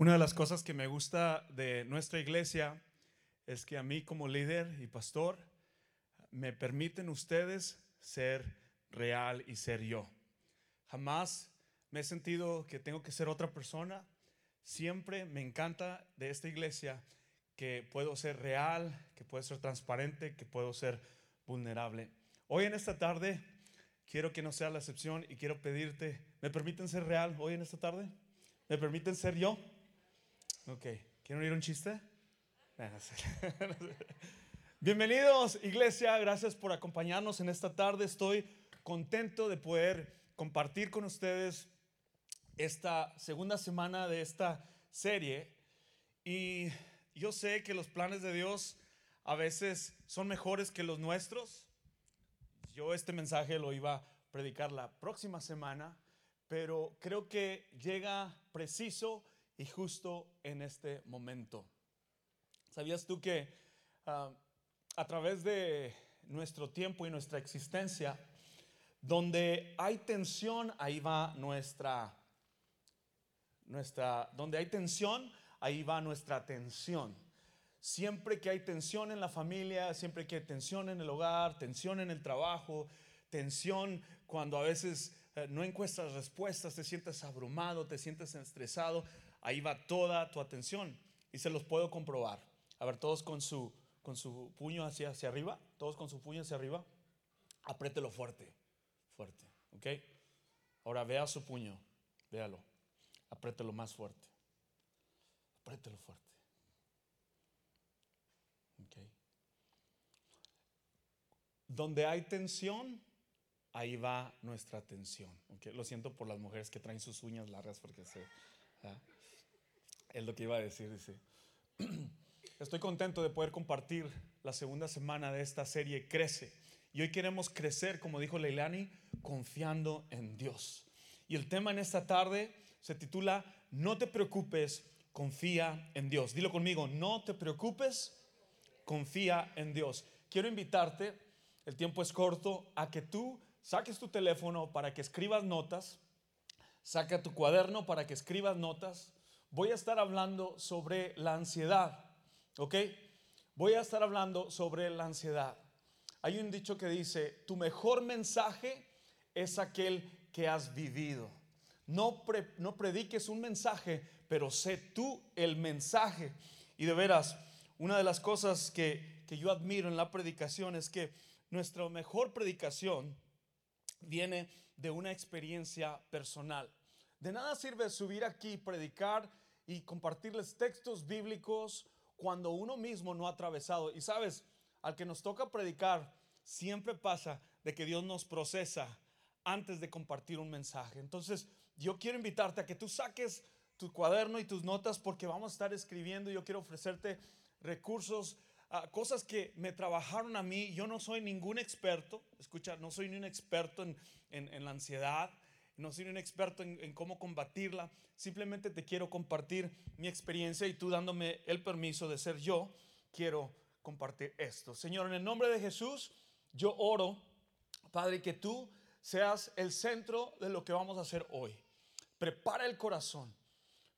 Una de las cosas que me gusta de nuestra iglesia es que a mí como líder y pastor me permiten ustedes ser real y ser yo. Jamás me he sentido que tengo que ser otra persona. Siempre me encanta de esta iglesia que puedo ser real, que puedo ser transparente, que puedo ser vulnerable. Hoy en esta tarde quiero que no sea la excepción y quiero pedirte, ¿me permiten ser real hoy en esta tarde? ¿Me permiten ser yo? Ok, ¿quieren oír un chiste? Bienvenidos, iglesia, gracias por acompañarnos en esta tarde. Estoy contento de poder compartir con ustedes esta segunda semana de esta serie. Y yo sé que los planes de Dios a veces son mejores que los nuestros. Yo este mensaje lo iba a predicar la próxima semana, pero creo que llega preciso y justo en este momento. ¿Sabías tú que ah, a través de nuestro tiempo y nuestra existencia, donde hay tensión, ahí va nuestra, nuestra, donde hay tensión, ahí va nuestra atención. Siempre que hay tensión en la familia, siempre que hay tensión en el hogar, tensión en el trabajo, tensión cuando a veces eh, no encuentras respuestas, te sientes abrumado, te sientes estresado, ahí va toda tu atención y se los puedo comprobar. A ver, todos con su, con su puño hacia, hacia arriba, todos con su puño hacia arriba, apriételo fuerte, fuerte, ¿ok? Ahora vea su puño, véalo, apriételo más fuerte, apriételo fuerte. ¿ok? Donde hay tensión, ahí va nuestra atención. ¿ok? Lo siento por las mujeres que traen sus uñas largas porque se... Es lo que iba a decir, dice. Estoy contento de poder compartir la segunda semana de esta serie Crece. Y hoy queremos crecer, como dijo Leilani, confiando en Dios. Y el tema en esta tarde se titula No te preocupes, confía en Dios. Dilo conmigo, no te preocupes, confía en Dios. Quiero invitarte, el tiempo es corto, a que tú saques tu teléfono para que escribas notas, saca tu cuaderno para que escribas notas voy a estar hablando sobre la ansiedad, ¿ok? Voy a estar hablando sobre la ansiedad. Hay un dicho que dice, tu mejor mensaje es aquel que has vivido. No, no prediques un mensaje, pero sé tú el mensaje. Y de veras, una de las cosas que, que yo admiro en la predicación es que nuestra mejor predicación viene de una experiencia personal. De nada sirve subir aquí, predicar y compartirles textos bíblicos cuando uno mismo no ha atravesado. Y sabes, al que nos toca predicar, siempre pasa de que Dios nos procesa antes de compartir un mensaje. Entonces, yo quiero invitarte a que tú saques tu cuaderno y tus notas porque vamos a estar escribiendo. Yo quiero ofrecerte recursos, ah, cosas que me trabajaron a mí. Yo no soy ningún experto, escucha, no soy ni un experto en, en la ansiedad no soy un experto en, cómo combatirla, simplemente te quiero compartir mi experiencia y tú dándome el permiso de ser yo, quiero compartir esto. Señor, en el nombre de Jesús, yo oro, Padre, que tú seas el centro de lo que vamos a hacer hoy. Prepara el corazón.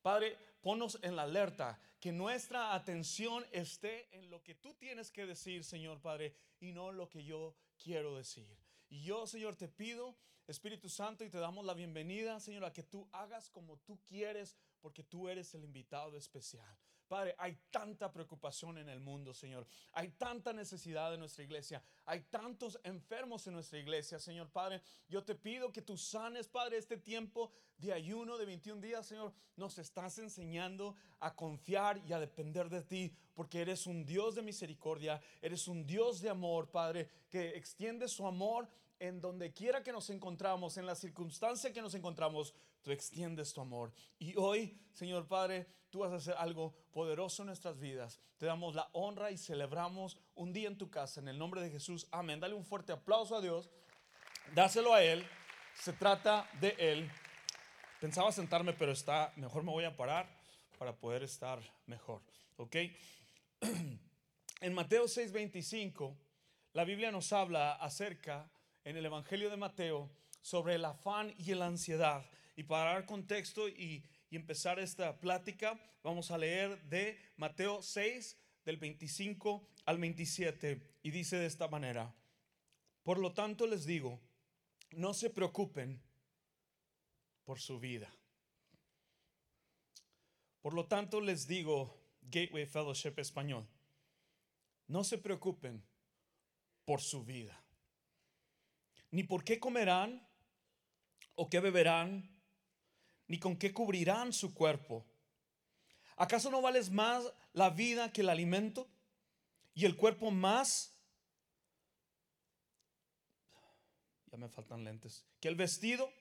Padre, ponos en la alerta, que nuestra atención esté en lo que tú tienes que decir, Señor Padre, y no lo que yo quiero decir. Yo, Señor, te pido Espíritu Santo, y te damos la bienvenida, Señor, a que tú hagas como tú quieres, porque tú eres el invitado especial. Padre, hay tanta preocupación en el mundo, Señor. Hay tanta necesidad en nuestra iglesia. Hay tantos enfermos en nuestra iglesia, Señor Padre. Yo te pido que tú sanes, Padre, este tiempo de ayuno de 21 días, Señor. Nos estás enseñando a confiar y a depender de ti, porque eres un Dios de misericordia, eres un Dios de amor, Padre, que extiende su amor en donde quiera que nos encontramos, en la circunstancia que nos encontramos, tú extiendes tu amor. Y hoy, Señor Padre, tú vas a hacer algo poderoso en nuestras vidas. Te damos la honra y celebramos un día en tu casa. En el nombre de Jesús, amén. Dale un fuerte aplauso a Dios. Dáselo a Él. Se trata de Él. Pensaba sentarme, pero está, mejor me voy a parar para poder estar mejor. ¿Ok? En Mateo 6:25, la Biblia nos habla acerca en el Evangelio de Mateo sobre el afán y la ansiedad. Y para dar contexto y, empezar esta plática, vamos a leer de Mateo 6, del 25 al 27, y dice de esta manera, por lo tanto les digo, no se preocupen por su vida. Por lo tanto les digo, Gateway Fellowship Español, no se preocupen por su vida, ni por qué comerán o qué beberán, ni con qué cubrirán su cuerpo. ¿Acaso no vales más la vida que el alimento y el cuerpo más? Ya me faltan lentes. Que el vestido.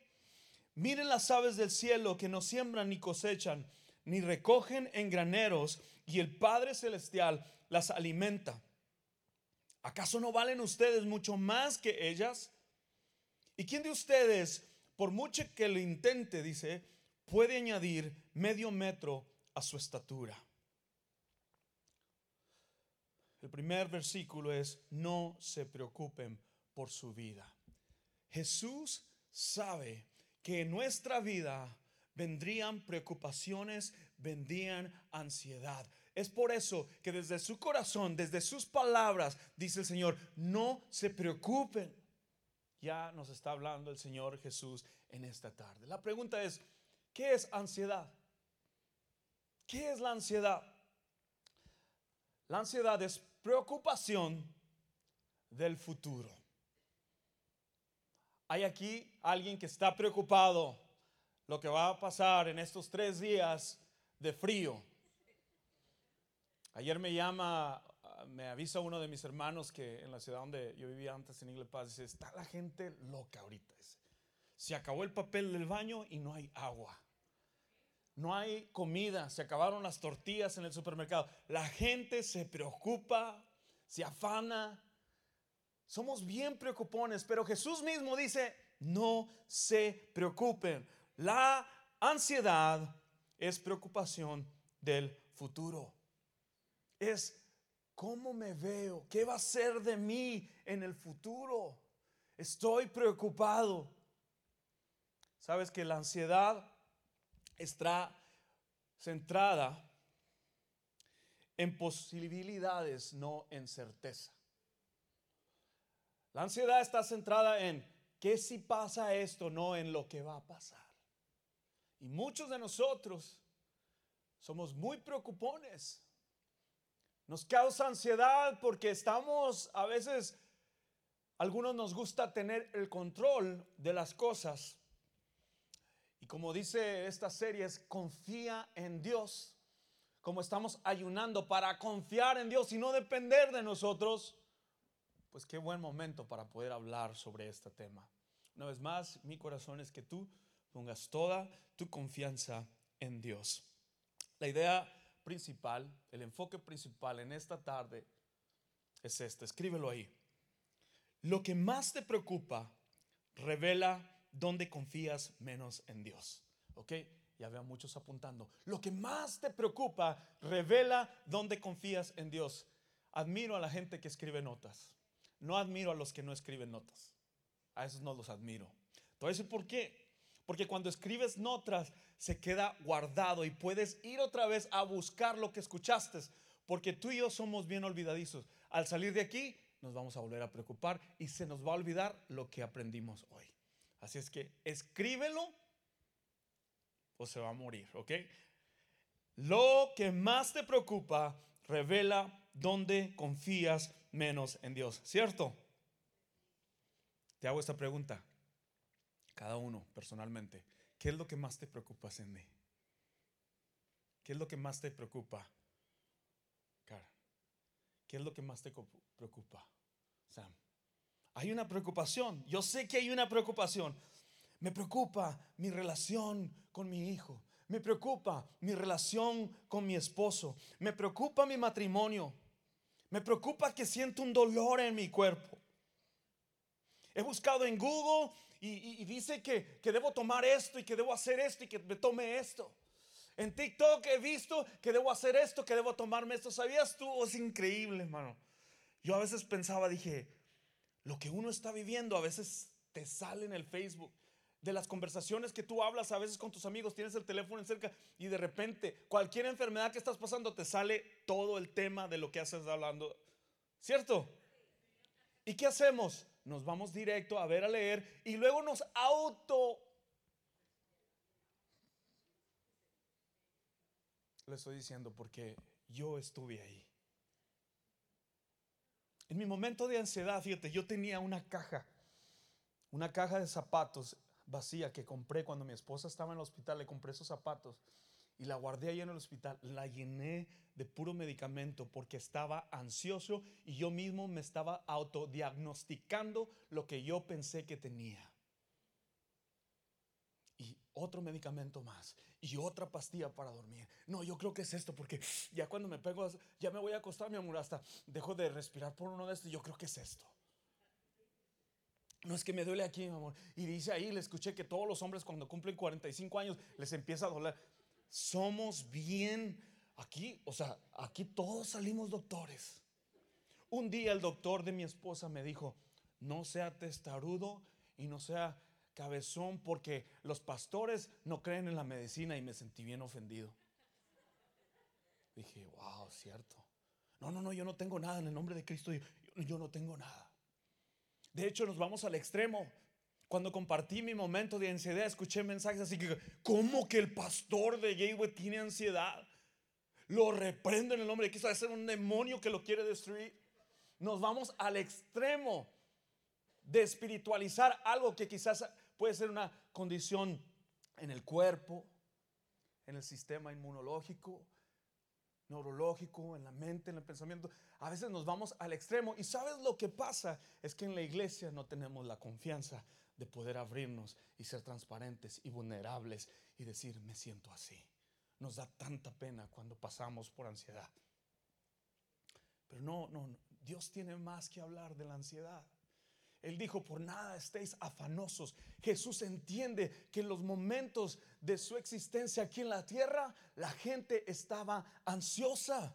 Miren las aves del cielo que no siembran ni cosechan, ni recogen en graneros, y el Padre Celestial las alimenta. ¿Acaso no valen ustedes mucho más que ellas? ¿Y quién de ustedes, por mucho que lo intente, dice, puede añadir medio metro a su estatura? El primer versículo es, no se preocupen por su vida. Jesús sabe que en nuestra vida vendrían preocupaciones, vendrían ansiedad. Es por eso que desde su corazón, desde sus palabras, dice el Señor, no se preocupen. Ya nos está hablando el Señor Jesús en esta tarde. La pregunta es, ¿qué es ansiedad? ¿Qué es la ansiedad? La ansiedad es preocupación del futuro. Hay aquí alguien que está preocupado lo que va a pasar en estos tres días de frío. Ayer me llama, me avisa uno de mis hermanos que en la ciudad donde yo vivía antes en Paz, dice, está la gente loca ahorita. Se acabó el papel del baño y no hay agua. No hay comida, se acabaron las tortillas en el supermercado. La gente se preocupa, se afana. Somos bien preocupones, pero Jesús mismo dice, no se preocupen. La ansiedad es preocupación del futuro es cómo me veo, qué va a ser de mí en el futuro. Estoy preocupado. Sabes que la ansiedad está centrada en posibilidades, no en certeza. La ansiedad está centrada en qué si pasa esto, no en lo que va a pasar. Y muchos de nosotros somos muy preocupones nos causa ansiedad porque estamos a veces, algunos nos gusta tener el control de las cosas. Y como dice esta serie, es confía en Dios. Como estamos ayunando para confiar en Dios y no depender de nosotros, pues qué buen momento para poder hablar sobre este tema. Una vez más, mi corazón es que tú pongas toda tu confianza en Dios. La idea principal, el enfoque principal en esta tarde es este. Escríbelo ahí. Lo que más te preocupa revela dónde confías menos en Dios. ¿Ok? Ya veo muchos apuntando. Lo que más te preocupa revela dónde confías en Dios. Admiro a la gente que escribe notas. No admiro a los que no escriben notas. A esos no los admiro. Te por qué. Porque cuando escribes notas, se queda guardado y puedes ir otra vez a buscar lo que escuchaste, porque tú y yo somos bien olvidadizos. Al salir de aquí, nos vamos a volver a preocupar y se nos va a olvidar lo que aprendimos hoy. Así es que escríbelo o se va a morir, ¿ok? Lo que más te preocupa revela dónde confías menos en Dios, ¿cierto? Te hago esta pregunta, cada uno personalmente. ¿Qué es lo que más te preocupa, Cindy? ¿Qué es lo que más te preocupa, Cara? ¿Qué es lo que más te preocupa, Sam? Hay una preocupación. Yo sé que hay una preocupación. Me preocupa mi relación con mi hijo. Me preocupa mi relación con mi esposo. Me preocupa mi matrimonio. Me preocupa que siento un dolor en mi cuerpo. He buscado en Google y, dice que, debo tomar esto y que debo hacer esto y que me tome esto. En TikTok he visto que debo hacer esto, que debo tomarme esto. ¿Sabías tú? Es increíble, hermano. Yo a veces pensaba, dije, lo que uno está viviendo a veces te sale en el Facebook. de las conversaciones que tú hablas a veces con tus amigos, tienes el teléfono en cerca y de repente cualquier enfermedad que estás pasando te sale todo el tema de lo que haces hablando. ¿Cierto? ¿Y qué hacemos? Nos vamos directo a ver, a leer y luego nos auto... Le estoy diciendo porque yo estuve ahí. En mi momento de ansiedad, fíjate, yo tenía una caja, una caja de zapatos vacía que compré cuando mi esposa estaba en el hospital, le compré esos zapatos y la guardé ahí en el hospital, la llené de puro medicamento porque estaba ansioso y yo mismo me estaba autodiagnosticando lo que yo pensé que tenía. Y otro medicamento más y otra pastilla para dormir. No, yo creo que es esto porque ya cuando me pego, ya me voy a acostar, mi amor, hasta dejo de respirar por uno de estos. Yo creo que es esto. No es que me duele aquí, mi amor. Y dice ahí, le escuché que todos los hombres cuando cumplen 45 años les empieza a doler. Somos bien aquí, o sea, aquí todos salimos doctores. Un día el doctor de mi esposa me dijo, no sea testarudo y no sea cabezón porque los pastores no creen en la medicina y me sentí bien ofendido. Dije, wow, cierto. No, no, no, yo no tengo nada en el nombre de Cristo, yo, yo no tengo nada. De hecho, nos vamos al extremo. Cuando compartí mi momento de ansiedad, escuché mensajes así que, ¿cómo que el pastor de Gateway tiene ansiedad? Lo reprendo en el nombre de Cristo. ser un demonio que lo quiere destruir. Nos vamos al extremo de espiritualizar algo que quizás puede ser una condición en el cuerpo, en el sistema inmunológico, neurológico, en la mente, en el pensamiento. A veces nos vamos al extremo y sabes lo que pasa es que en la iglesia no tenemos la confianza de poder abrirnos y ser transparentes y vulnerables y decir, me siento así. Nos da tanta pena cuando pasamos por ansiedad. Pero no, no, Dios tiene más que hablar de la ansiedad. Él dijo, por nada estéis afanosos. Jesús entiende que en los momentos de su existencia aquí en la tierra, la gente estaba ansiosa.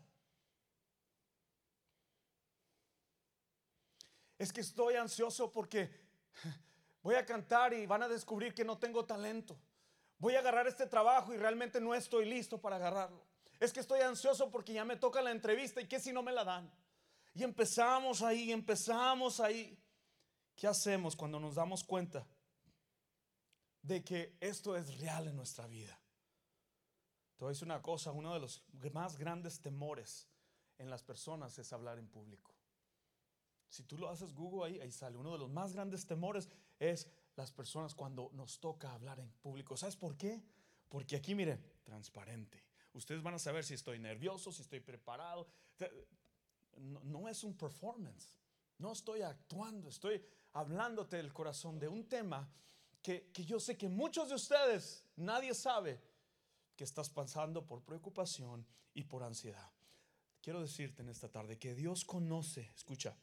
Es que estoy ansioso porque voy a cantar y van a descubrir que no tengo talento. Voy a agarrar este trabajo y realmente no estoy listo para agarrarlo. Es que estoy ansioso porque ya me toca la entrevista y que si no me la dan. Y empezamos ahí, empezamos ahí. ¿Qué hacemos cuando nos damos cuenta de que esto es real en nuestra vida? Te voy a decir una cosa, uno de los más grandes temores en las personas es hablar en público. Si tú lo haces Google ahí, ahí sale. Uno de los más grandes temores es las personas cuando nos toca hablar en público. ¿Sabes por qué? Porque aquí, miren, transparente. Ustedes van a saber si estoy nervioso, si estoy preparado. No, no es un performance. No estoy actuando, estoy hablándote del corazón de un tema que, yo sé que muchos de ustedes, nadie sabe que estás pasando por preocupación y por ansiedad. Quiero decirte en esta tarde que Dios conoce, escucha,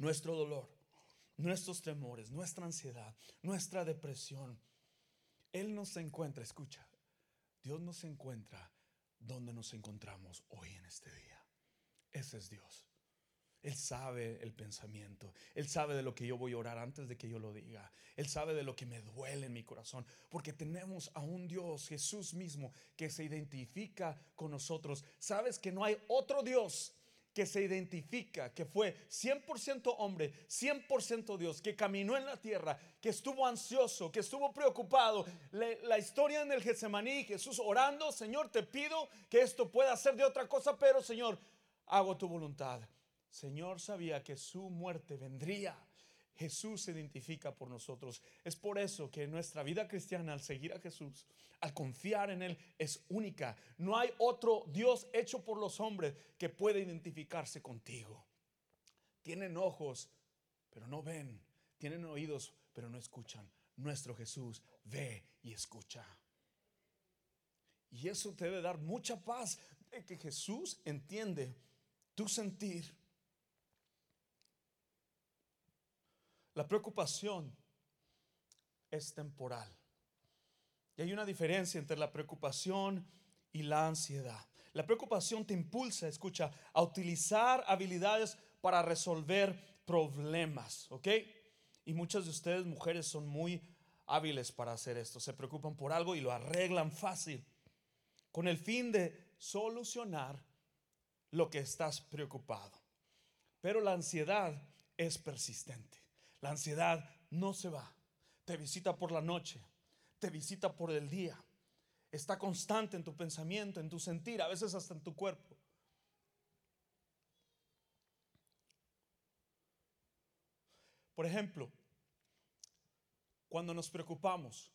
nuestro dolor, nuestros temores, nuestra ansiedad, nuestra depresión. Él nos encuentra, escucha, Dios nos encuentra donde nos encontramos hoy en este día. Ese es Dios. Él sabe el pensamiento. Él sabe de lo que yo voy a orar antes de que yo lo diga. Él sabe de lo que me duele en mi corazón. Porque tenemos a un Dios, Jesús mismo, que se identifica con nosotros. Sabes que no hay otro Dios que se identifica, que fue 100% hombre, 100% Dios, que caminó en la tierra, que estuvo ansioso, que estuvo preocupado. la historia en el Getsemaní, Jesús orando, Señor, te pido que esto pueda ser de otra cosa, pero Señor, hago tu voluntad. Señor sabía que su muerte vendría. Jesús se identifica por nosotros. Es por eso que nuestra vida cristiana, al seguir a Jesús, al confiar en Él, es única. No hay otro Dios hecho por los hombres que pueda identificarse contigo. Tienen ojos, pero no ven. Tienen oídos, pero no escuchan. Nuestro Jesús ve y escucha. Y eso te debe dar mucha paz de que Jesús entiende tu sentir La preocupación es temporal. Y hay una diferencia entre la preocupación y la ansiedad. La preocupación te impulsa, escucha, a utilizar habilidades para resolver problemas, ¿ok? Y muchas de ustedes, mujeres, son muy hábiles para hacer esto. Se preocupan por algo y lo arreglan fácil, con el fin de solucionar lo que estás preocupado. Pero la ansiedad es persistente. La ansiedad no se va. Te visita por la noche, te visita por el día. Está constante en tu pensamiento, en tu sentir, a veces hasta en tu cuerpo. Por ejemplo, cuando nos preocupamos,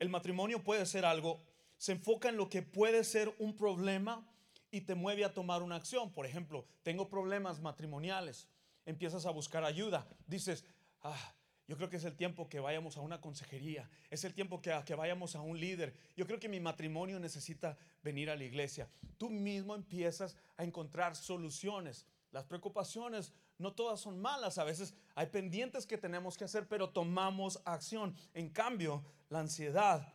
el matrimonio puede ser algo, se enfoca en lo que puede ser un problema y te mueve a tomar una acción. Por ejemplo, tengo problemas matrimoniales, empiezas a buscar ayuda, dices, ah, yo creo que es el tiempo que vayamos a una consejería, es el tiempo que, que vayamos a un líder. Yo creo que mi matrimonio necesita venir a la iglesia. Tú mismo empiezas a encontrar soluciones. Las preocupaciones no todas son malas, a veces hay pendientes que tenemos que hacer, pero tomamos acción. En cambio, la ansiedad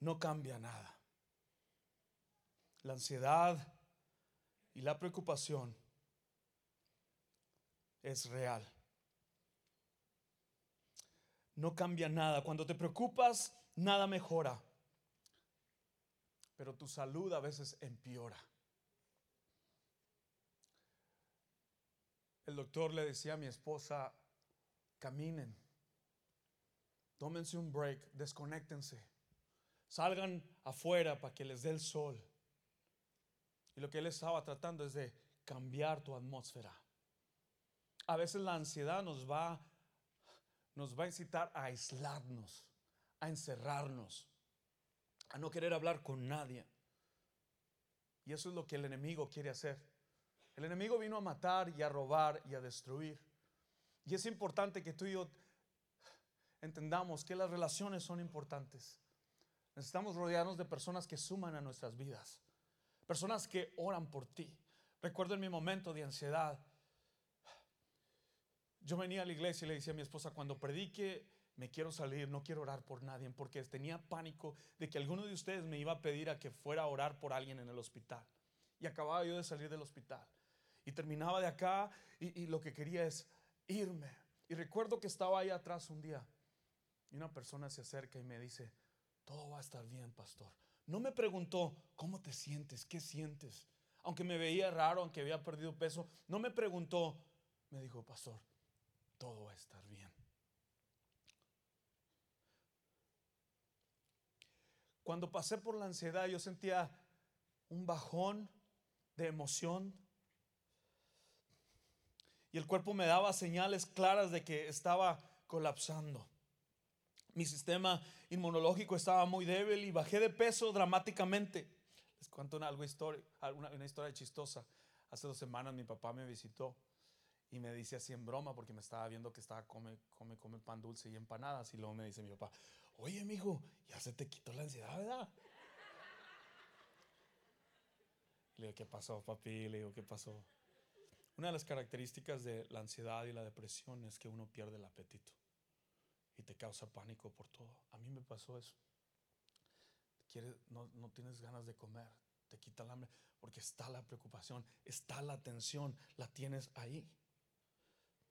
no cambia nada. La ansiedad y la preocupación es real. No cambia nada. Cuando te preocupas, nada mejora. Pero tu salud a veces empeora. El doctor le decía a mi esposa, caminen, tómense un break, desconéctense, salgan afuera para que les dé el sol. Y lo que él estaba tratando es de cambiar tu atmósfera. A veces la ansiedad nos va, nos va a incitar a aislarnos, a encerrarnos, a no querer hablar con nadie. Y eso es lo que el enemigo quiere hacer. El enemigo vino a matar y a robar y a destruir. Y es importante que tú y yo entendamos que las relaciones son importantes. Necesitamos rodearnos de personas que suman a nuestras vidas. Personas que oran por ti. Recuerdo en mi momento de ansiedad. Yo venía a la iglesia y le decía a mi esposa, cuando predique, me quiero salir, no quiero orar por nadie, porque tenía pánico de que alguno de ustedes me iba a pedir a que fuera a orar por alguien en el hospital. Y acababa yo de salir del hospital y terminaba de acá y, lo que quería es irme. Y recuerdo que estaba ahí atrás un día y una persona se acerca y me dice, todo va a estar bien, pastor. No me preguntó, ¿cómo te sientes? ¿Qué sientes? Aunque me veía raro, aunque había perdido peso, no me preguntó, me dijo, pastor, todo va a estar bien. Cuando pasé por la ansiedad, yo sentía un bajón de emoción, y el cuerpo me daba señales claras de que estaba colapsando. Mi sistema inmunológico estaba muy débil y bajé de peso dramáticamente. Les cuento una, algo historia, una historia chistosa. Hace dos semanas mi papá me visitó y me dice así en broma porque me estaba viendo que estaba come, come, come pan dulce y empanadas. Y luego me dice mi papá, oye, mijo, ya se te quitó la ansiedad, ¿verdad? Le digo, ¿qué pasó, papi? Le digo, ¿qué pasó? Una de las características de la ansiedad y la depresión es que uno pierde el apetito y te causa pánico por todo. A mí me pasó eso. no, no tienes ganas de comer, te quita el hambre, porque está la preocupación, está la tensión, la tienes ahí.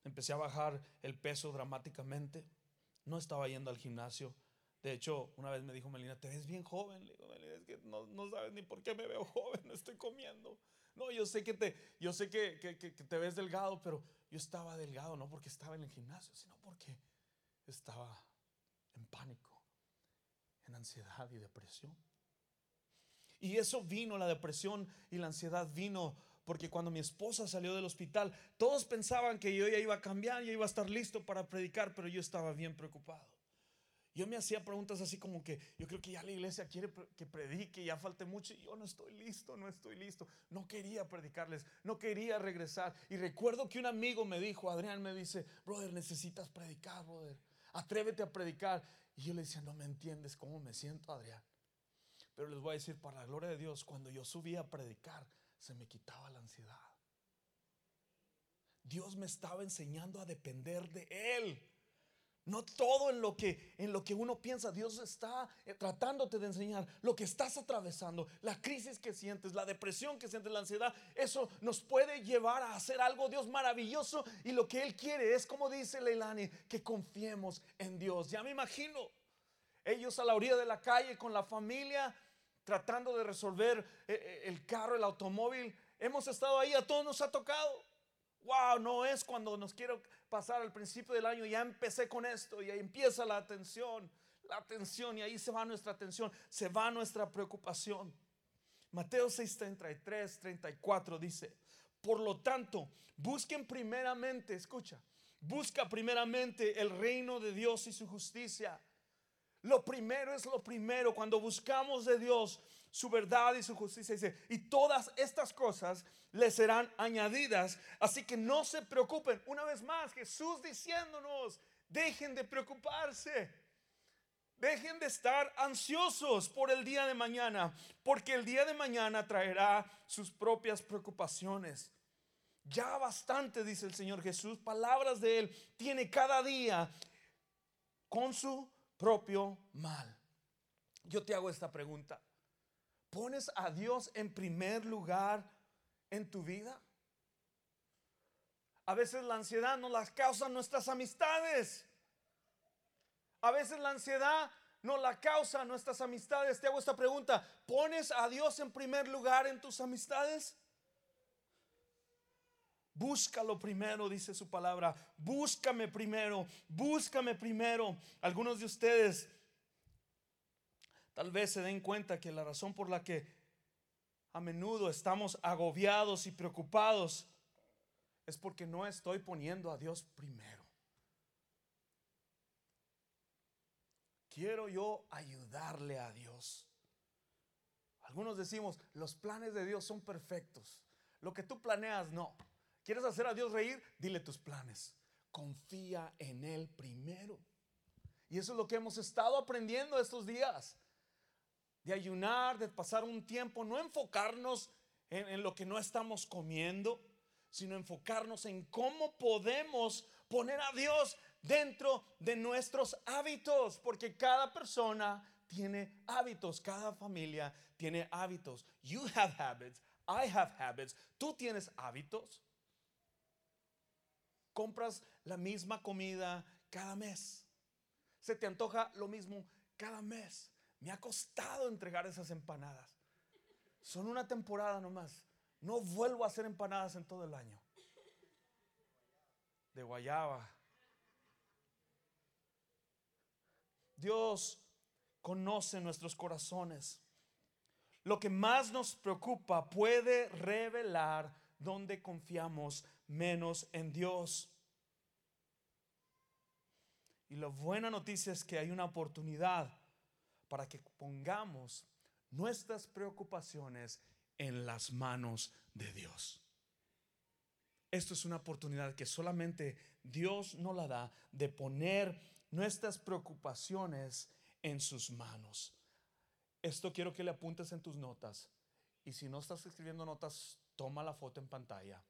Empecé a bajar el peso dramáticamente, no estaba yendo al gimnasio. De hecho, una vez me dijo Melina, te ves bien joven. Le digo, Melina, es que no, no sabes ni por qué me veo joven, no estoy comiendo. No, yo sé que te, yo sé que, te ves delgado, pero yo estaba delgado no porque estaba en el gimnasio, sino porque estaba en pánico, en ansiedad y depresión. Y eso vino, la depresión y la ansiedad vino porque cuando mi esposa salió del hospital, todos pensaban que yo ya iba a cambiar, yo iba a estar listo para predicar, pero yo estaba bien preocupado. Yo me hacía preguntas así como que yo creo que ya la iglesia quiere que predique, ya falte mucho y yo no estoy listo, no estoy listo. No quería predicarles, no quería regresar. Y recuerdo que un amigo me dijo, Adrián me dice, brother, necesitas predicar, brother. Atrévete a predicar. Y yo le decía, no me entiendes cómo me siento, Adrián. Pero les voy a decir, para la gloria de Dios, cuando yo subía a predicar, se me quitaba la ansiedad. Dios me estaba enseñando a depender de Él No todo en lo que en lo que uno piensa, Dios está eh, tratándote de enseñar lo que estás atravesando, la crisis que sientes, la depresión que sientes, la ansiedad, eso nos puede llevar a hacer algo Dios maravilloso y lo que él quiere es como dice Leilani, que confiemos en Dios. Ya me imagino ellos a la orilla de la calle con la familia tratando de resolver eh, eh, el carro, el automóvil. Hemos estado ahí, a todos nos ha tocado. Wow, no es cuando nos quiero pasar al principio del año, ya empecé con esto y ahí empieza la atención, la atención y ahí se va nuestra atención, se va nuestra preocupación. Mateo 6, 33, 34 dice, por lo tanto, busquen primeramente, escucha, busca primeramente el reino de Dios y su justicia. Lo primero es lo primero, cuando buscamos de Dios su verdad y su justicia, dice, y todas estas cosas le serán añadidas. Así que no se preocupen. Una vez más, Jesús diciéndonos, dejen de preocuparse. Dejen de estar ansiosos por el día de mañana, porque el día de mañana traerá sus propias preocupaciones. Ya bastante, dice el Señor Jesús, palabras de Él tiene cada día con su propio mal. Yo te hago esta pregunta. ¿Pones a Dios en primer lugar en tu vida? A veces la ansiedad nos la causan nuestras amistades. A veces la ansiedad nos la causa nuestras amistades. Te hago esta pregunta. ¿Pones a Dios en primer lugar en tus amistades? Búscalo primero, dice su palabra. Búscame primero. Búscame primero. Algunos de ustedes tal vez se den cuenta que la razón por la que a menudo estamos agobiados y preocupados es porque no estoy poniendo a Dios primero. Quiero yo ayudarle a Dios. Algunos decimos, los planes de Dios son perfectos. Lo que tú planeas, no. ¿Quieres hacer a Dios reír? Dile tus planes. Confía en Él primero. Y eso es lo que hemos estado aprendiendo estos días de ayunar, de pasar un tiempo, no enfocarnos en, lo que no estamos comiendo, sino enfocarnos en cómo podemos poner a Dios dentro de nuestros hábitos, porque cada persona tiene hábitos, cada familia tiene hábitos. You have habits, I have habits. Tú tienes hábitos. Compras la misma comida cada mes. Se te antoja lo mismo cada mes. Me ha costado entregar esas empanadas. Son una temporada nomás. No vuelvo a hacer empanadas en todo el año. De guayaba. Dios conoce nuestros corazones. Lo que más nos preocupa puede revelar dónde confiamos menos en Dios. Y la buena noticia es que hay una oportunidad para que pongamos nuestras preocupaciones en las manos de Dios. Esto es una oportunidad que solamente Dios nos la da de poner nuestras preocupaciones en sus manos. Esto quiero que le apuntes en tus notas. Y si no estás escribiendo notas, toma la foto en pantalla.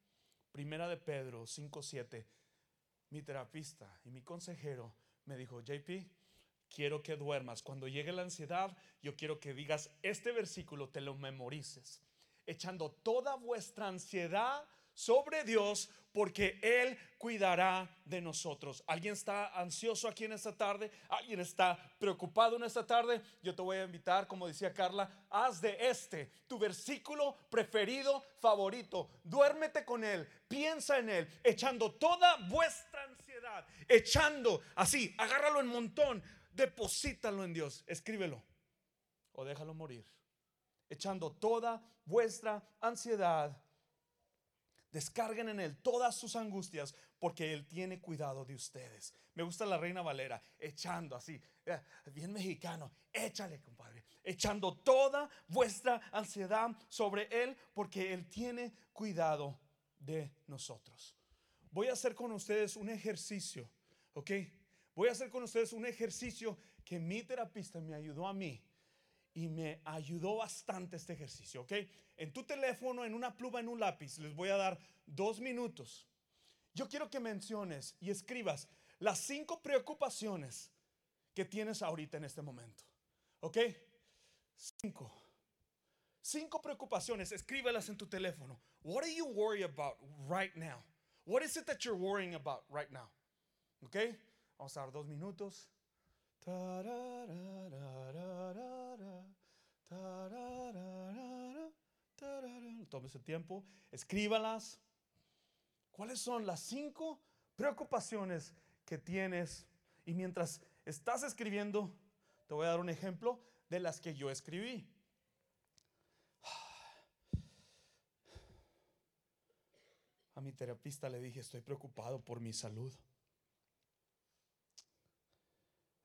Primera de Pedro 5:7. Mi terapista y mi consejero me dijo, JP, quiero que duermas. Cuando llegue la ansiedad, yo quiero que digas este versículo, te lo memorices, echando toda vuestra ansiedad sobre Dios porque Él cuidará de nosotros. ¿Alguien está ansioso aquí en esta tarde? ¿Alguien está preocupado en esta tarde? Yo te voy a invitar, como decía Carla, haz de este tu versículo preferido, favorito. Duérmete con Él, piensa en Él, echando toda vuestra ansiedad, echando así, agárralo en montón, deposítalo en Dios, escríbelo o déjalo morir. Echando toda vuestra ansiedad, descarguen en Él todas sus angustias, porque Él tiene cuidado de ustedes. Me gusta la Reina Valera, echando así, eh, bien mexicano, échale, compadre, echando toda vuestra ansiedad sobre Él, porque Él tiene cuidado de nosotros. Voy a hacer con ustedes un ejercicio, ¿ok? Voy a hacer con ustedes un ejercicio que mi terapista me ayudó a mí y me ayudó bastante este ejercicio, ¿ok? En tu teléfono, en una pluma, en un lápiz, les voy a dar dos minutos. Yo quiero que menciones y escribas las cinco preocupaciones que tienes ahorita en este momento. ¿Ok? Cinco. Cinco preocupaciones, escríbelas en tu teléfono. What are you worried about right now? What is it that you're worrying about right now? ¿Ok? Vamos a dar dos minutos. Tome ese tiempo, escríbalas. ¿Cuáles son las cinco preocupaciones que tienes? Y mientras estás escribiendo, te voy a dar un ejemplo de las que yo escribí. A mi terapista le dije, estoy preocupado por mi salud.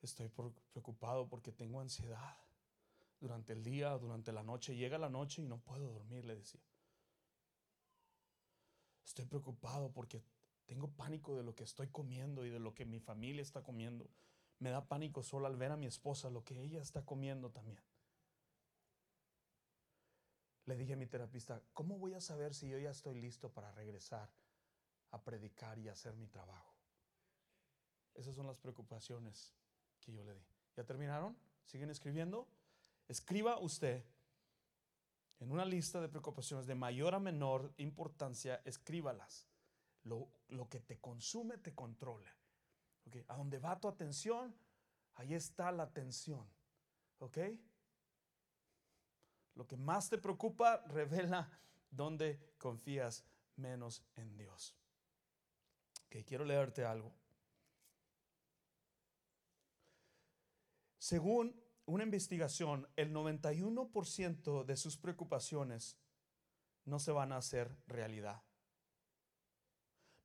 Estoy preocupado porque tengo ansiedad. Durante el día, durante la noche, llega la noche y no puedo dormir, le decía. Estoy preocupado porque tengo pánico de lo que estoy comiendo y de lo que mi familia está comiendo. Me da pánico solo al ver a mi esposa lo que ella está comiendo también. Le dije a mi terapista, ¿cómo voy a saber si yo ya estoy listo para regresar a predicar y hacer mi trabajo? Esas son las preocupaciones que yo le di. ¿Ya terminaron? ¿Siguen escribiendo? Escriba usted en una lista de preocupaciones de mayor a menor importancia, escríbalas. Lo, que te consume te controla. ¿Okay? A donde va tu atención, ahí está la atención. ¿Ok? Lo que más te preocupa revela dónde confías menos en Dios. Ok, quiero leerte algo. Según una investigación, el 91% de sus preocupaciones no se van a hacer realidad.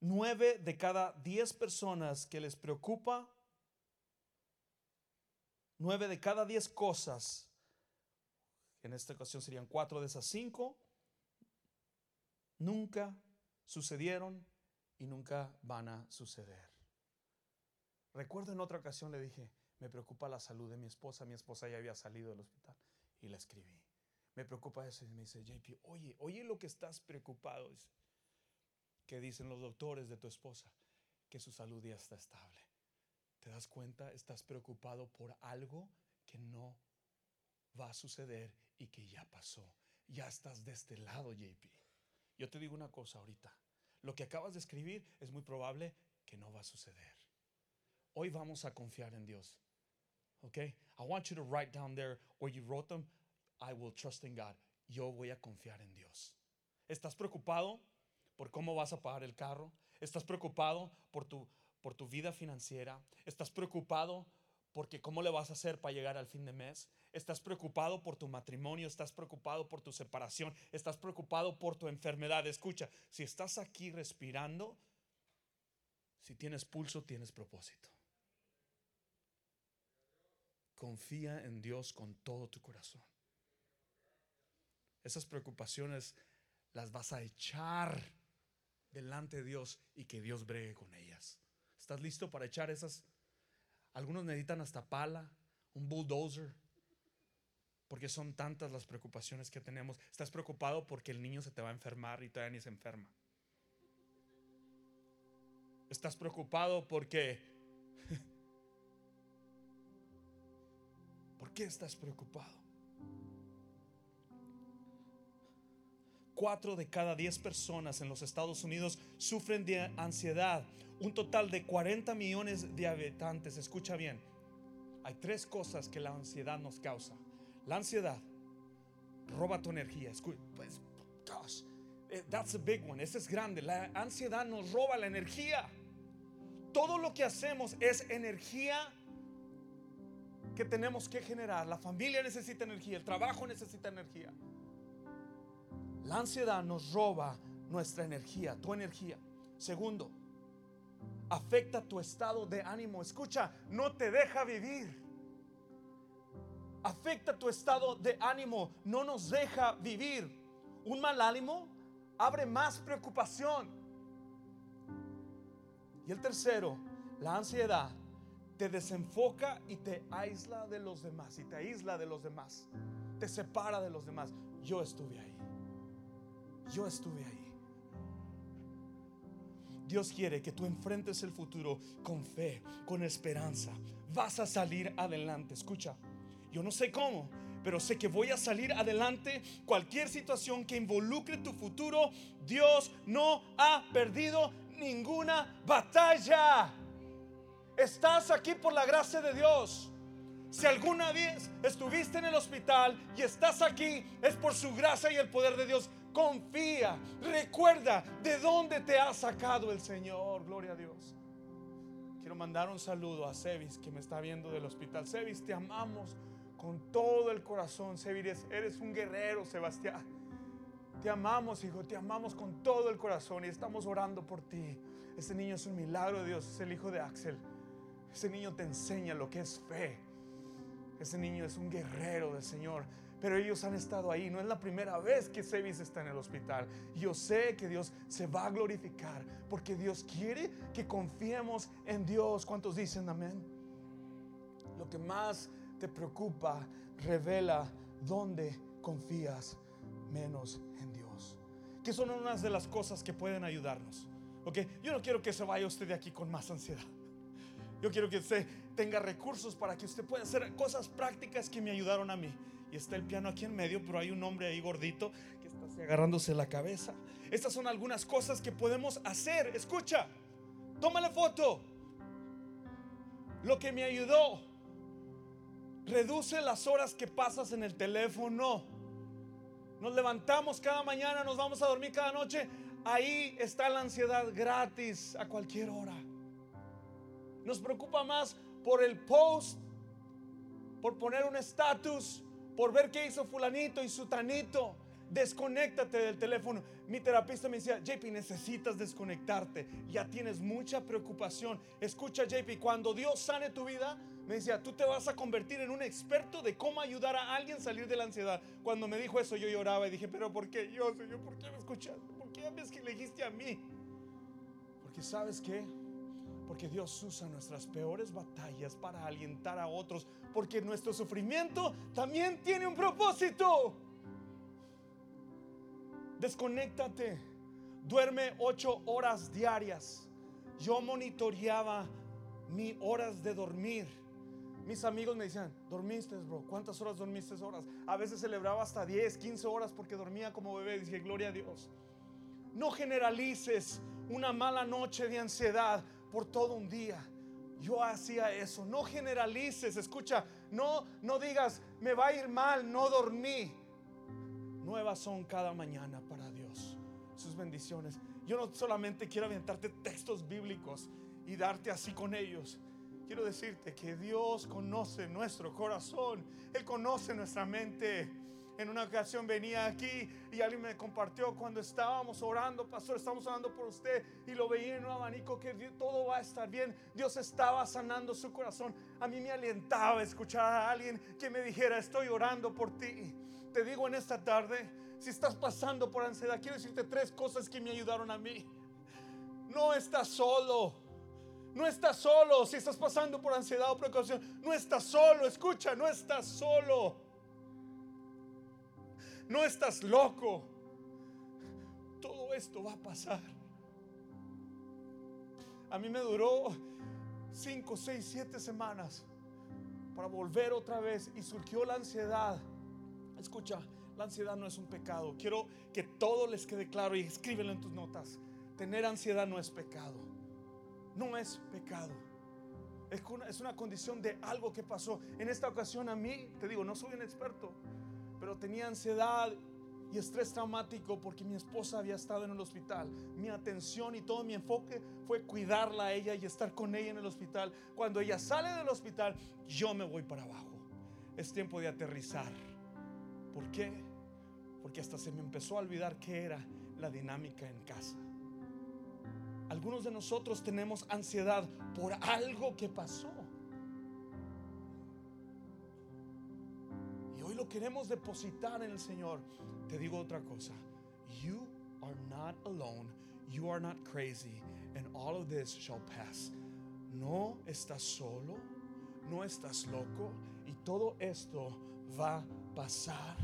Nueve de cada diez personas que les preocupa, nueve de cada diez cosas, en esta ocasión serían cuatro de esas cinco, nunca sucedieron y nunca van a suceder. Recuerdo en otra ocasión le dije, me preocupa la salud de mi esposa. Mi esposa ya había salido del hospital y la escribí. Me preocupa eso y me dice, JP, oye, oye lo que estás preocupado. Dice, que dicen los doctores de tu esposa, que su salud ya está estable. ¿Te das cuenta? Estás preocupado por algo que no va a suceder y que ya pasó. Ya estás de este lado, JP. Yo te digo una cosa ahorita. Lo que acabas de escribir es muy probable que no va a suceder. Hoy vamos a confiar en Dios. Okay? I want you to write down there where you wrote them, I will trust in God. Yo voy a confiar en Dios. ¿Estás preocupado por cómo vas a pagar el carro? ¿Estás preocupado por tu, por tu vida financiera? ¿Estás preocupado porque cómo le vas a hacer para llegar al fin de mes? ¿Estás preocupado por tu matrimonio? ¿Estás preocupado por tu separación? ¿Estás preocupado por tu enfermedad? Escucha, si estás aquí respirando, si tienes pulso, tienes propósito. Confía en Dios con todo tu corazón. Esas preocupaciones las vas a echar delante de Dios y que Dios bregue con ellas. ¿Estás listo para echar esas? Algunos necesitan hasta pala, un bulldozer, porque son tantas las preocupaciones que tenemos. Estás preocupado porque el niño se te va a enfermar y todavía ni se enferma. Estás preocupado porque qué estás preocupado? Cuatro de cada diez personas en los Estados Unidos sufren de ansiedad. Un total de 40 millones de habitantes. Escucha bien. Hay tres cosas que la ansiedad nos causa. La ansiedad roba tu energía. Pues, gosh, eh, that's a big one. Ese es grande. La ansiedad nos roba la energía. Todo lo que hacemos es energía que tenemos que generar. La familia necesita energía, el trabajo necesita energía. La ansiedad nos roba nuestra energía, tu energía. Segundo, afecta tu estado de ánimo. Escucha, no te deja vivir. Afecta tu estado de ánimo, no nos deja vivir. Un mal ánimo abre más preocupación. Y el tercero, la ansiedad te desenfoca y te aísla de los demás. Y te aísla de los demás. Te separa de los demás. Yo estuve ahí. Yo estuve ahí. Dios quiere que tú enfrentes el futuro con fe, con esperanza. Vas a salir adelante. Escucha, yo no sé cómo, pero sé que voy a salir adelante. Cualquier situación que involucre tu futuro, Dios no ha perdido ninguna batalla. Estás aquí por la gracia de Dios. Si alguna vez estuviste en el hospital y estás aquí, es por su gracia y el poder de Dios. Confía, recuerda de dónde te ha sacado el Señor. Gloria a Dios. Quiero mandar un saludo a Sevis que me está viendo del hospital. Sevis, te amamos con todo el corazón. Sevis, eres un guerrero, Sebastián. Te amamos, hijo, te amamos con todo el corazón y estamos orando por ti. Ese niño es un milagro de Dios, es el hijo de Axel. Ese niño te enseña lo que es fe. Ese niño es un guerrero del Señor. Pero ellos han estado ahí. No es la primera vez que Sevis está en el hospital. Yo sé que Dios se va a glorificar porque Dios quiere que confiemos en Dios. ¿Cuántos dicen amén? Lo que más te preocupa revela dónde confías menos en Dios. Que son unas de las cosas que pueden ayudarnos. ¿Ok? Yo no quiero que se vaya usted de aquí con más ansiedad. Yo quiero que usted tenga recursos para que usted pueda hacer cosas prácticas que me ayudaron a mí. Y está el piano aquí en medio, pero hay un hombre ahí gordito que está agarrándose la cabeza. Estas son algunas cosas que podemos hacer. Escucha, tómale foto. Lo que me ayudó, reduce las horas que pasas en el teléfono. Nos levantamos cada mañana, nos vamos a dormir cada noche. Ahí está la ansiedad gratis a cualquier hora. Nos preocupa más por el post, por poner un estatus, por ver qué hizo fulanito y sutanito. Desconéctate del teléfono. Mi terapista me decía, JP, necesitas desconectarte. Ya tienes mucha preocupación. Escucha, JP, cuando Dios sane tu vida, me decía, tú te vas a convertir en un experto de cómo ayudar a alguien a salir de la ansiedad. Cuando me dijo eso, yo lloraba y dije, pero ¿por qué yo, Señor? ¿Por qué me escuchaste? ¿Por qué que elegiste a mí? Porque sabes qué? Porque Dios usa nuestras peores batallas para alientar a otros. Porque nuestro sufrimiento también tiene un propósito. Desconéctate. Duerme ocho horas diarias. Yo monitoreaba mis horas de dormir. Mis amigos me decían, ¿dormiste, bro? ¿Cuántas horas dormiste horas? A veces celebraba hasta 10, 15 horas porque dormía como bebé. Dije, gloria a Dios. No generalices una mala noche de ansiedad por todo un día. Yo hacía eso. No generalices, escucha, no no digas, me va a ir mal, no dormí. Nuevas son cada mañana para Dios. Sus bendiciones. Yo no solamente quiero aventarte textos bíblicos y darte así con ellos. Quiero decirte que Dios conoce nuestro corazón. Él conoce nuestra mente. En una ocasión venía aquí y alguien me compartió cuando estábamos orando, pastor, estamos orando por usted y lo veía en un abanico que todo va a estar bien. Dios estaba sanando su corazón. A mí me alentaba escuchar a alguien que me dijera, estoy orando por ti. Te digo en esta tarde, si estás pasando por ansiedad, quiero decirte tres cosas que me ayudaron a mí. No estás solo. No estás solo. Si estás pasando por ansiedad o preocupación, no estás solo. Escucha, no estás solo no estás loco. Todo esto va a pasar. A mí me duró 5, 6, 7 semanas para volver otra vez y surgió la ansiedad. Escucha, la ansiedad no es un pecado. Quiero que todo les quede claro y escríbelo en tus notas. Tener ansiedad no es pecado. No es pecado. Es una, es una condición de algo que pasó. En esta ocasión a mí, te digo, no soy un experto pero tenía ansiedad y estrés traumático porque mi esposa había estado en el hospital. Mi atención y todo mi enfoque fue cuidarla a ella y estar con ella en el hospital. Cuando ella sale del hospital, yo me voy para abajo. Es tiempo de aterrizar. ¿Por qué? Porque hasta se me empezó a olvidar qué era la dinámica en casa. Algunos de nosotros tenemos ansiedad por algo que pasó. Queremos depositar en el Señor, te digo otra cosa. You are not alone. You are not crazy. And all of this shall pass. No estás solo. No estás loco. Y todo esto va a pasar.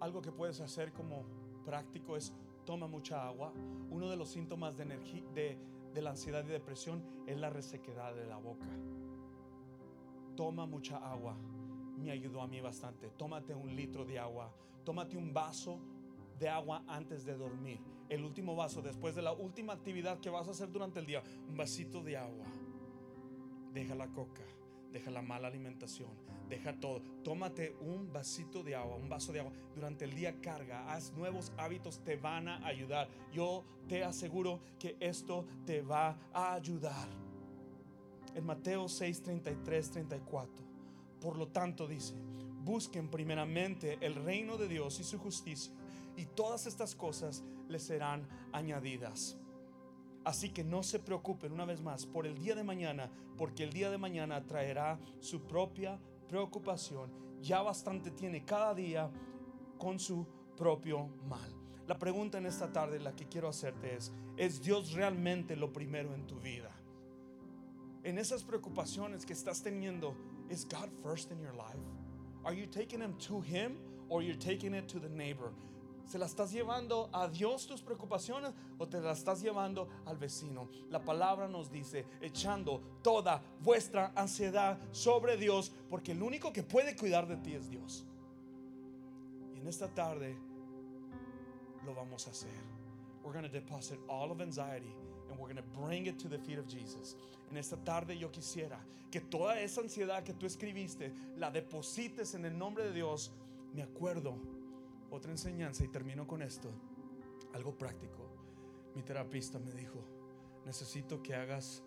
algo que puedes hacer como práctico es toma mucha agua. Uno de los síntomas de, energía, de, de la ansiedad y depresión es la resequedad de la boca. Toma mucha agua. Me ayudó a mí bastante. Tómate un litro de agua. Tómate un vaso de agua antes de dormir. El último vaso, después de la última actividad que vas a hacer durante el día, un vasito de agua. Deja la coca, deja la mala alimentación, deja todo. Tómate un vasito de agua, un vaso de agua. Durante el día carga, haz nuevos hábitos, te van a ayudar. Yo te aseguro que esto te va a ayudar. En Mateo 6, 33, 34. Por lo tanto dice, busquen primeramente el reino de Dios y su justicia y todas estas cosas les serán añadidas. Así que no se preocupen una vez más por el día de mañana, porque el día de mañana traerá su propia preocupación. Ya bastante tiene cada día con su propio mal. La pregunta en esta tarde, la que quiero hacerte es, ¿es Dios realmente lo primero en tu vida? En esas preocupaciones que estás teniendo, ¿is God first in your life? Are you taking him to him or you're taking it to the neighbor? ¿Se la estás llevando a Dios tus preocupaciones o te las estás llevando al vecino? La palabra nos dice, echando toda vuestra ansiedad sobre Dios, porque el único que puede cuidar de ti es Dios. Y en esta tarde lo vamos a hacer. We're going to deposit all of anxiety and we're going to bring it to the feet of Jesus. En esta tarde yo quisiera que toda esa ansiedad que tú escribiste la deposites en el nombre de Dios. Me acuerdo otra enseñanza y termino con esto. Algo práctico. Mi terapista me dijo, necesito que hagas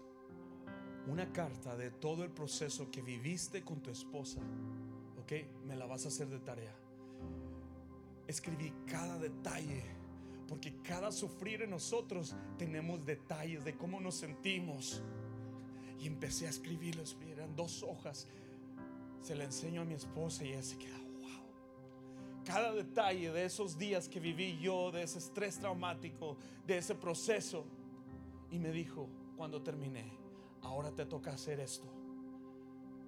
una carta de todo el proceso que viviste con tu esposa. ¿Ok? Me la vas a hacer de tarea. Escribí cada detalle. Porque cada sufrir en nosotros tenemos detalles de cómo nos sentimos. Y empecé a escribirlos. Eran dos hojas. Se la enseño a mi esposa y ella se queda cada detalle de esos días que viví yo, de ese estrés traumático, de ese proceso. Y me dijo, cuando terminé, ahora te toca hacer esto.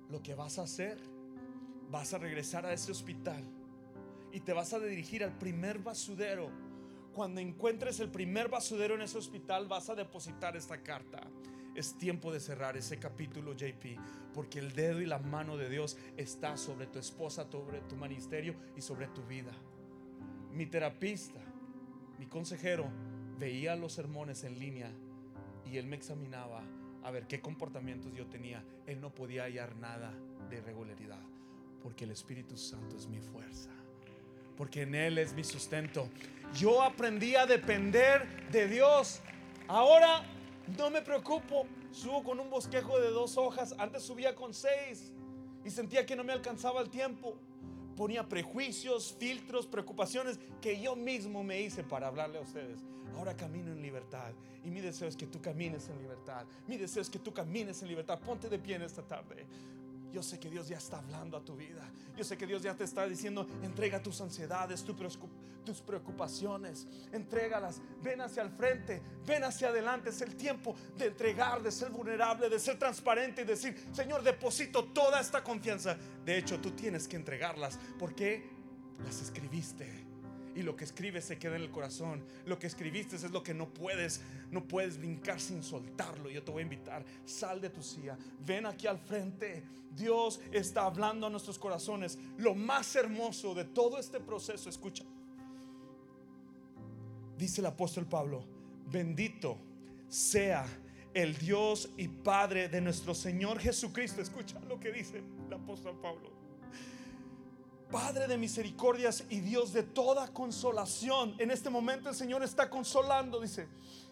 Lo que vas a hacer, vas a regresar a ese hospital y te vas a dirigir al primer basurero. Cuando encuentres el primer basurero en ese hospital, vas a depositar esta carta es tiempo de cerrar ese capítulo, JP, porque el dedo y la mano de Dios está sobre tu esposa, sobre tu ministerio y sobre tu vida. Mi terapista, mi consejero, veía los sermones en línea y él me examinaba a ver qué comportamientos yo tenía. Él no podía hallar nada de irregularidad, porque el Espíritu Santo es mi fuerza, porque en Él es mi sustento. Yo aprendí a depender de Dios. Ahora no me preocupo, subo con un bosquejo de dos hojas, antes subía con seis y sentía que no me alcanzaba el tiempo. Ponía prejuicios, filtros, preocupaciones que yo mismo me hice para hablarle a ustedes. Ahora camino en libertad y mi deseo es que tú camines en libertad. Mi deseo es que tú camines en libertad. Ponte de pie en esta tarde. Yo sé que Dios ya está hablando a tu vida. Yo sé que Dios ya te está diciendo, entrega tus ansiedades, tus preocupaciones, entrégalas, ven hacia el frente, ven hacia adelante. Es el tiempo de entregar, de ser vulnerable, de ser transparente y decir, Señor, deposito toda esta confianza. De hecho, tú tienes que entregarlas porque las escribiste y lo que escribes se queda en el corazón. Lo que escribiste es lo que no puedes, no puedes brincar sin soltarlo. Yo te voy a invitar, sal de tu silla, ven aquí al frente. Dios está hablando a nuestros corazones. Lo más hermoso de todo este proceso, escucha. Dice el apóstol Pablo, bendito sea el Dios y Padre de nuestro Señor Jesucristo. Escucha lo que dice el apóstol Pablo Padre de misericordias y Dios de toda consolación. En este momento el Señor está consolando, dice,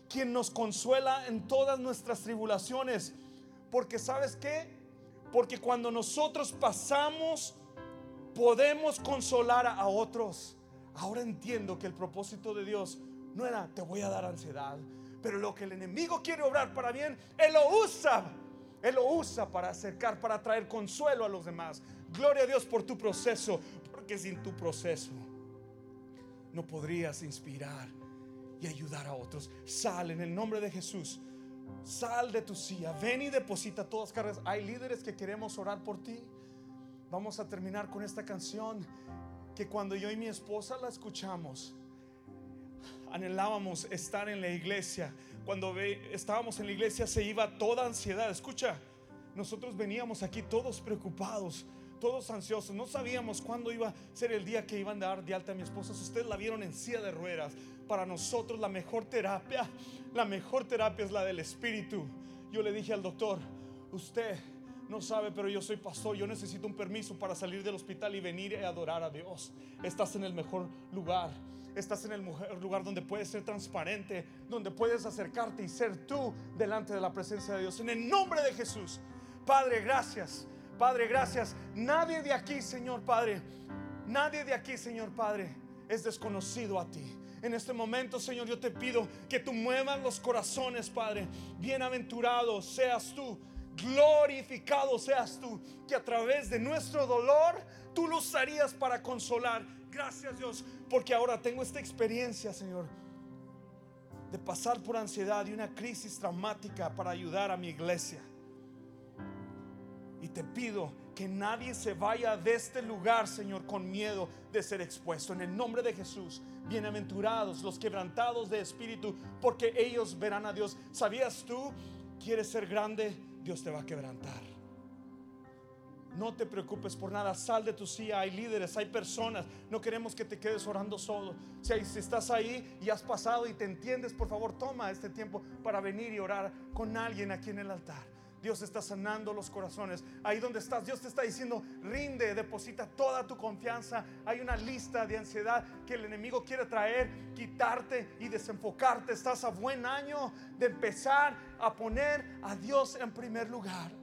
quien nos consuela en todas nuestras tribulaciones. Porque sabes qué? Porque cuando nosotros pasamos, podemos consolar a otros. Ahora entiendo que el propósito de Dios no era, te voy a dar ansiedad, pero lo que el enemigo quiere obrar para bien, Él lo usa. Él lo usa para acercar, para traer consuelo a los demás. Gloria a Dios por tu proceso, porque sin tu proceso no podrías inspirar y ayudar a otros. Sal en el nombre de Jesús. Sal de tu silla, ven y deposita todas cargas. Hay líderes que queremos orar por ti. Vamos a terminar con esta canción. que cuando yo y mi esposa la escuchamos, anhelábamos estar en la iglesia. Cuando estábamos en la iglesia se iba toda ansiedad. Escucha, nosotros veníamos aquí todos preocupados, todos ansiosos. No sabíamos cuándo iba a ser el día que iban a dar de alta a mi esposa. Ustedes la vieron en silla de ruedas. Para nosotros la mejor terapia, la mejor terapia es la del espíritu. Yo le dije al doctor, usted no sabe, pero yo soy pastor, yo necesito un permiso para salir del hospital y venir a adorar a Dios. Estás en el mejor lugar. Estás en el lugar donde puedes ser transparente, donde puedes acercarte y ser tú delante de la presencia de Dios. En el nombre de Jesús. Padre, gracias. Padre, gracias. Nadie de aquí, Señor Padre, nadie de aquí, Señor Padre, es desconocido a ti. En este momento, Señor, yo te pido que tú muevas los corazones, Padre. Bienaventurado seas tú glorificado seas tú, que a través de nuestro dolor tú lo usarías para consolar. Gracias Dios, porque ahora tengo esta experiencia, Señor, de pasar por ansiedad y una crisis traumática para ayudar a mi iglesia. Y te pido que nadie se vaya de este lugar, Señor, con miedo de ser expuesto. En el nombre de Jesús, bienaventurados los quebrantados de espíritu, porque ellos verán a Dios. ¿Sabías tú? ¿Quieres ser grande? Dios te va a quebrantar. No te preocupes por nada, sal de tu silla, hay líderes, hay personas, no queremos que te quedes orando solo. Si, si estás ahí y has pasado y te entiendes, por favor toma este tiempo para venir y orar con alguien aquí en el altar. Dios está sanando los corazones. Ahí donde estás, Dios te está diciendo, rinde, deposita toda tu confianza. Hay una lista de ansiedad que el enemigo quiere traer, quitarte y desenfocarte. Estás a buen año de empezar a poner a Dios en primer lugar.